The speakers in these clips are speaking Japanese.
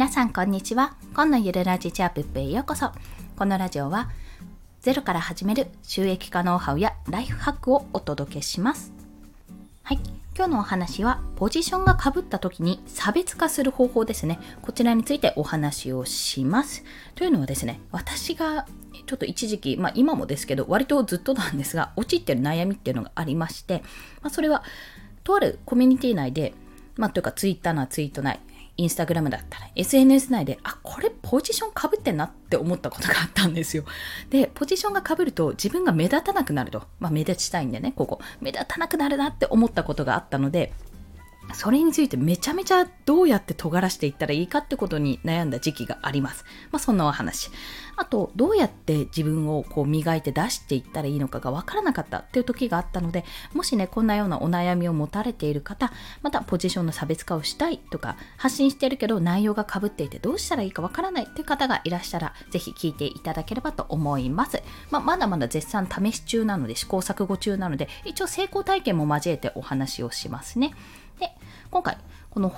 皆さんこんにちは。今のゆるラジチャープップへようこそ。このラジオはゼロから始める収益化ノウハウやライフハックをお届けします。はい。今日のお話はポジションがかぶった時に差別化する方法ですね。こちらについてお話をします。というのはですね私がちょっと一時期、まあ今もですけど、割とずっとなんですが、陥ってる悩みっていうのがありまして、まあそれは、とあるコミュニティ内で、まあというかツイッターなツイート内、インスタグラムだったら SNS 内で、あ、これポジションかぶってんなって思ったことがあったんですよ。で、ポジションがかぶると自分が目立たなくなると。まあ目立ちたいんでね、ここ。目立たなくなるなって思ったことがあったので、それについてめちゃめちゃどうやって尖らしていったらいいかってことに悩んだ時期があります。まあそんなお話。あと、どうやって自分をこう磨いて出していったらいいのかがわからなかったっていう時があったので、もしね、こんなようなお悩みを持たれている方、またポジションの差別化をしたいとか、発信してるけど内容がかぶっていてどうしたらいいかわからないっていう方がいらっしゃら、ぜひ聞いていただければと思います。まあ、まだまだ絶賛試し中なので、試行錯誤中なので、一応成功体験も交えてお話をしますね。で、今回、この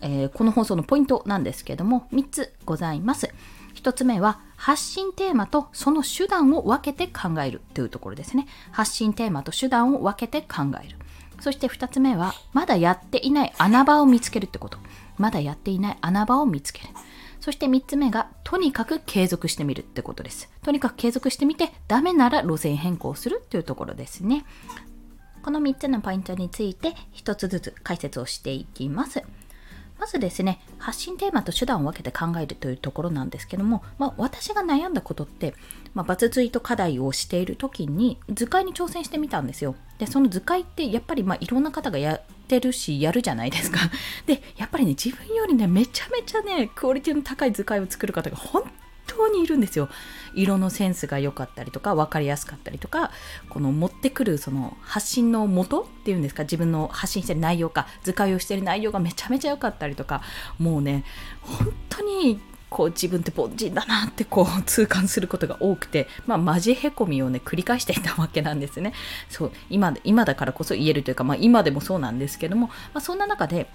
えー、この放送のポイントなんですけども、3つございます。1つ目は、発信テーマとその手段を分けて考えるというところですね。発信テーマと手段を分けて考える。そして2つ目は、まだやっていない穴場を見つけるってこと。まだやっていない穴場を見つける。そして3つ目が、とにかく継続してみるってことです。とにかく継続してみて、ダメなら路線変更するっていうところですね。この3つのポイントについて1つずつ解説をしていきます。まずですね、発信テーマと手段を分けて考えるというところなんですけども、まあ、私が悩んだことって、まあ、バツツイート課題をしている時に図解に挑戦してみたんですよ。で、その図解ってやっぱりまあいろんな方がやってるし、やるじゃないですか。で、やっぱりね、自分よりね、めちゃめちゃね、クオリティの高い図解を作る方が本当にいるんですよ。色のセンスが良かったりとか分かりやすかったりとかこの持ってくるその発信の元っていうんですか自分の発信してる内容か図解をしてる内容がめちゃめちゃ良かったりとかもうね本当にこう自分って凡人だなってこう痛感することが多くて、まあ、マジへこみをね繰り返していたわけなんですね。そう今今だからこそ言えるというか、まあ、今でもそうなんですけども、まあ、そんな中で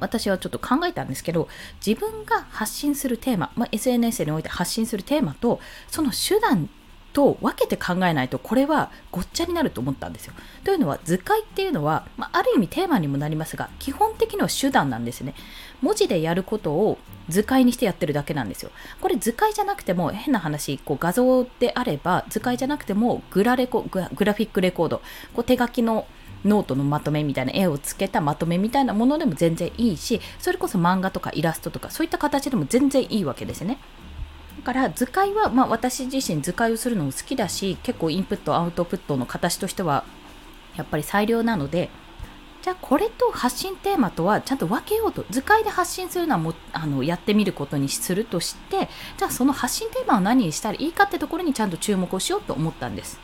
私はちょっと考えたんですけど自分が発信するテーマ、まあ、SNS において発信するテーマとその手段と分けて考えないとこれはごっちゃになると思ったんですよ。というのは図解っていうのは、まあ、ある意味テーマにもなりますが基本的には手段なんですね。文字でやることを図解にしてやってるだけなんですよ。これ図解じゃなくても変な話こう画像であれば図解じゃなくてもグラレコグラフィックレコードこう手書きのノートのまとめみたいな絵をつけたまとめみたいなものでも全然いいしそれこそ漫画とかイラストとかそういった形でも全然いいわけですね。だから図解は、まあ、私自身図解をするのも好きだし結構インプットアウトプットの形としてはやっぱり最良なのでじゃあこれと発信テーマとはちゃんと分けようと図解で発信するのはもあのやってみることにするとしてじゃあその発信テーマを何にしたらいいかってところにちゃんと注目をしようと思ったんです。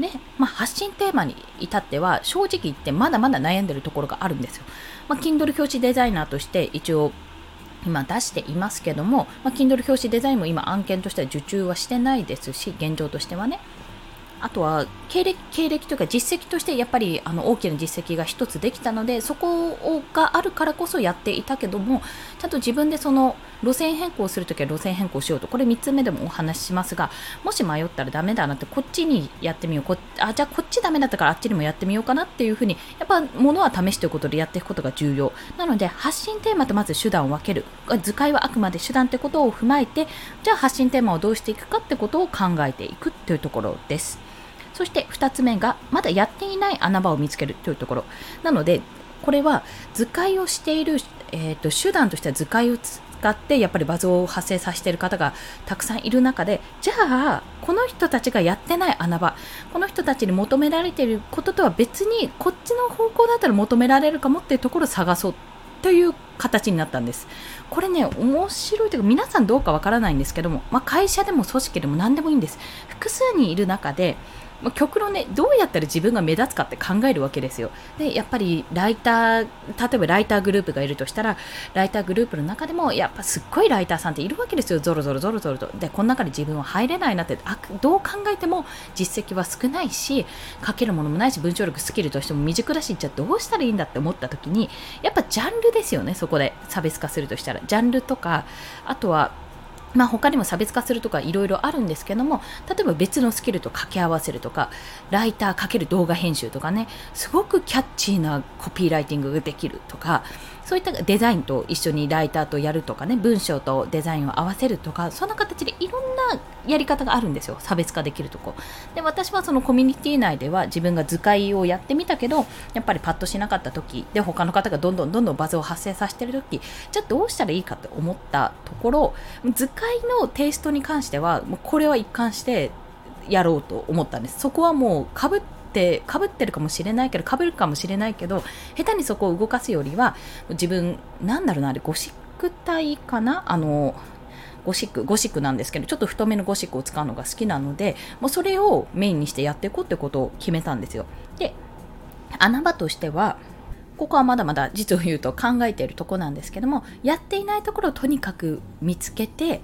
で、まあ、発信テーマに至っては正直言ってまだまだ悩んでるところがあるんですよ。まあ、Kindle 表紙デザイナーとして一応今出していますけども、まあ、Kindle 表紙デザインも今案件としては受注はしてないですし現状としてはね。あとは経歴経歴というか実績としてやっぱりあの大きな実績が一つできたのでそこがあるからこそやっていたけどもちゃんと自分でその路線変更するときは路線変更しようと。これ3つ目でもお話ししますがもし迷ったらダメだなってこっちにやってみよう。こあじゃあこっちダメだったからあっちにもやってみようかなっていうふうにやっぱものは試しということでやっていくことが重要。なので発信テーマとまず手段を分ける。図解はあくまで手段ってことを踏まえてじゃあ発信テーマをどうしていくかってことを考えていくというところです。そして2つ目がまだやっていない穴場を見つけるというところ。なのでこれは図解をしている、えーと、手段としては図解を使ってやっぱりバズを発生させている方がたくさんいる中でじゃあこの人たちがやってない穴場この人たちに求められていることとは別にこっちの方向だったら求められるかもっていうところを探そうという形になったんです。これね、面白いというか、皆さんどうかわからないんですけども、まあ、会社でも組織でも何でもいいんです。複数にいる中で、まあ、極論ねどうやったら自分が目立つかって考えるわけですよ。でやっぱりライター例えばライターグループがいるとしたらライターグループの中でもやっぱすっごいライターさんっているわけですよ。ゾロゾロゾロゾロと。でこの中で自分は入れないなって。あどう考えても実績は少ないし書けるものもないし文章力スキルとしても未熟だしじゃあどうしたらいいんだって思った時にやっぱジャンルですよねそこで差別化するとしたら。ジャンルとかあとはまあ、他にも差別化するとかいろいろあるんですけども例えば別のスキルと掛け合わせるとかライター×動画編集とかねすごくキャッチーなコピーライティングができるとかそういったデザインと一緒にライターとやるとかね文章とデザインを合わせるとかそんな形でいろんなやり方があるんですよ。差別化できるとこ。で私はそのコミュニティ内では自分が図解をやってみたけどやっぱりパッとしなかった時で他の方がどんどんどんどんバズを発生させてる時じゃあどうしたらいいかって思ったところ図解のテイストに関してはもうこれは一貫してやろうと思ったんです。そこはもうかぶっってかぶってるかもしれないけどかぶるかもしれないけど下手にそこを動かすよりは自分なんだろうなあれゴシック体かな？あのゴシックゴシックなんですけどちょっと太めのゴシックを使うのが好きなのでもうそれをメインにしてやっていこうってことを決めたんですよ。で穴場としてはここはまだまだ実を言うと考えているとこなんですけどもやっていないところをとにかく見つけて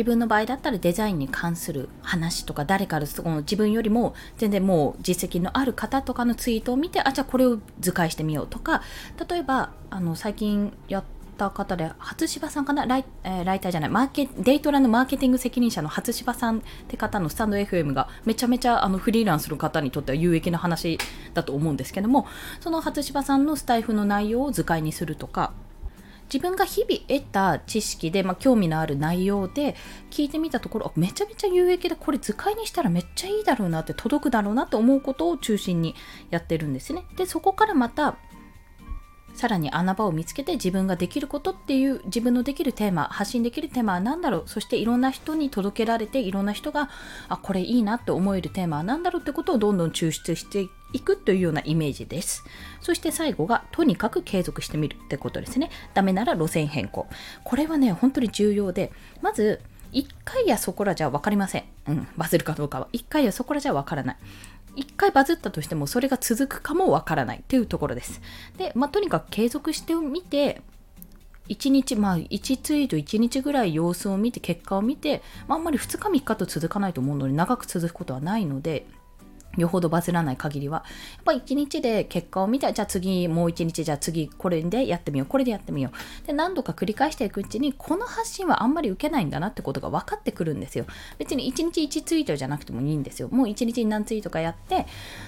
自分の場合だったらデザインに関する話とか誰かその自分よりも全然もう実績のある方とかのツイートを見てあじゃあこれを図解してみようとか例えばあの最近やった方で初芝さんかなライ,、えー、ライターじゃないマーケデイトラのマーケティング責任者の初芝さんって方のスタンド FM がめちゃめちゃあのフリーランスの方にとっては有益な話だと思うんですけどもその初芝さんのスタイフの内容を図解にするとか自分が日々得た知識で、まあ、興味のある内容で聞いてみたところめちゃめちゃ有益でこれ図解にしたらめっちゃいいだろうなって届くだろうなと思うことを中心にやってるんですね。でそこからまたさらに穴場を見つけて自分ができることっていう自分のできるテーマ発信できるテーマは何だろうそしていろんな人に届けられていろんな人があこれいいなって思えるテーマは何だろうってことをどんどん抽出していっいくというようなイメージです。そして最後がとにかく継続してみるってことですね。ダメなら路線変更。これはね本当に重要でまず1回やそこらじゃ分かりません、うん、バズるかどうかは。1回やそこらじゃ分からない。1回バズったとしてもそれが続くかもわからない。っていうところです。で、まあ、とにかく継続してみて、1日、まあ、1ツイート1日ぐらい様子を見て、結果を見て、まあ、あんまり2日3日と続かないと思うので、長く続くことはないので、よほどバズらない限りは、やっぱ1日で結果を見て、じゃあ次もう1日、じゃあ次これでやってみよう、これでやってみよう。で、何度か繰り返していくうちに、この発信はあんまり受けないんだなってことが分かってくるんですよ。別に1日1ツイートじゃなくてもいいんですよ。もう1日に何ツイートかやって、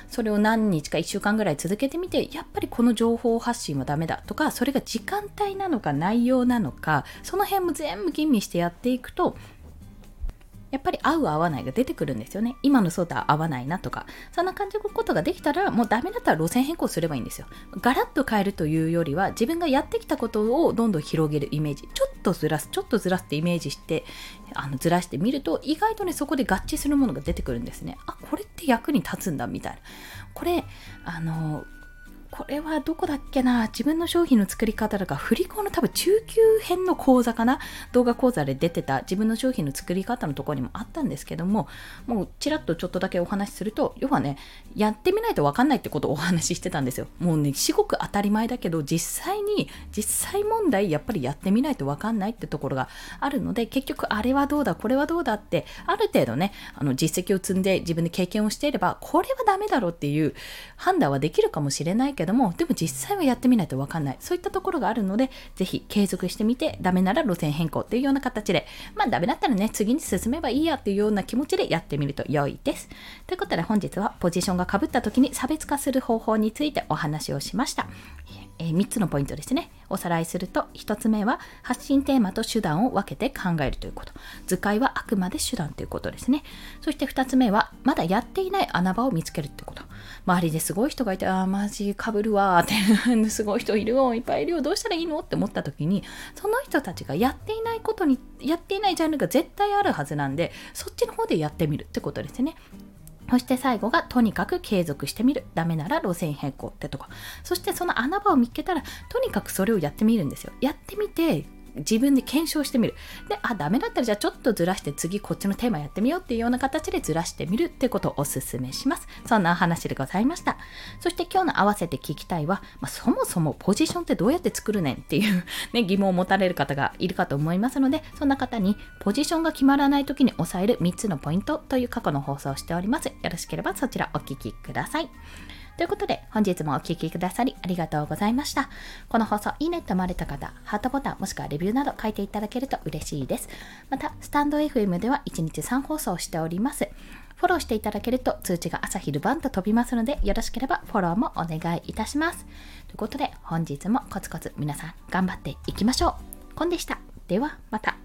それを何日か1週間ぐらい続けてみて、やっぱりこの情報発信はダメだとか、それが時間帯なのか内容なのか、その辺も全部吟味してやっていくと、やっぱり合う合わないが出てくるんですよね。今のそうとは合わないなとか、そんな感じのことができたら、もうダメだったら路線変更すればいいんですよ。ガラッと変えるというよりは、自分がやってきたことをどんどん広げるイメージ、ちょっとずらす、ちょっとずらすってイメージして、あのずらしてみると、意外とね、そこで合致するものが出てくるんですね。あ、これって役に立つんだ、みたいな。これ、あの、これはどこだっけな？自分の商品の作り方とか、振り子の多分中級編の講座かな？動画講座で出てた自分の商品の作り方のところにもあったんですけども、もうちらっとちょっとだけお話しすると、要はね、やってみないとわかんないってことをお話ししてたんですよ。もうね、至極当たり前だけど、実際に、実際問題やっぱりやってみないとわかんないってところがあるので、結局あれはどうだ、これはどうだ？って、ある程度ね、あの実績を積んで自分で経験をしていれば、これはダメだろうっていう判断はできるかもしれないけど、けどもでも実際はやってみないと分かんない。そういったところがあるので是非継続してみてダメなら路線変更っていうような形でまあダメだったらね次に進めばいいやっていうような気持ちでやってみると良いです。ということで本日はポジションがかぶった時に差別化する方法についてお話をしました。えー、3つのポイントですね。おさらいすると、1つ目は発信テーマと手段を分けて考えるということ。図解はあくまで手段ということですね。そして2つ目は、まだやっていない穴場を見つけるってこと。周りですごい人がいて、ああ、マジかぶるわーって、すごい人いるよ、いっぱいいるよ、どうしたらいいのって思った時に、その人たちがやっていないことに、やっていないジャンルが絶対あるはずなんで、そっちの方でやってみるってことですね。そして最後がとにかく継続してみる。ダメなら路線変更ってとこ。そしてその穴場を見つけたら、とにかくそれをやってみるんですよ。やってみて、自分で検証してみる。で、あ、ダメだったらじゃあちょっとずらして次こっちのテーマやってみようっていうような形でずらしてみるってことをおすすめします。そんなお話でございました。そして今日の合わせて聞きたいは、まあ、そもそもポジションってどうやって作るねんっていうね、疑問を持たれる方がいるかと思いますので、そんな方にポジションが決まらない時に押さえる3つのポイントという過去の放送をしております。よろしければそちらお聞きください。ということで、本日もお聴きくださりありがとうございました。この放送、いいねと思われた方、ハートボタンもしくはレビューなど書いていただけると嬉しいです。また、スタンド FM では1日3放送しております。フォローしていただけると通知が朝昼晩と飛びますので、よろしければフォローもお願いいたします。ということで、本日もコツコツ皆さん頑張っていきましょう。コンでした。では、また。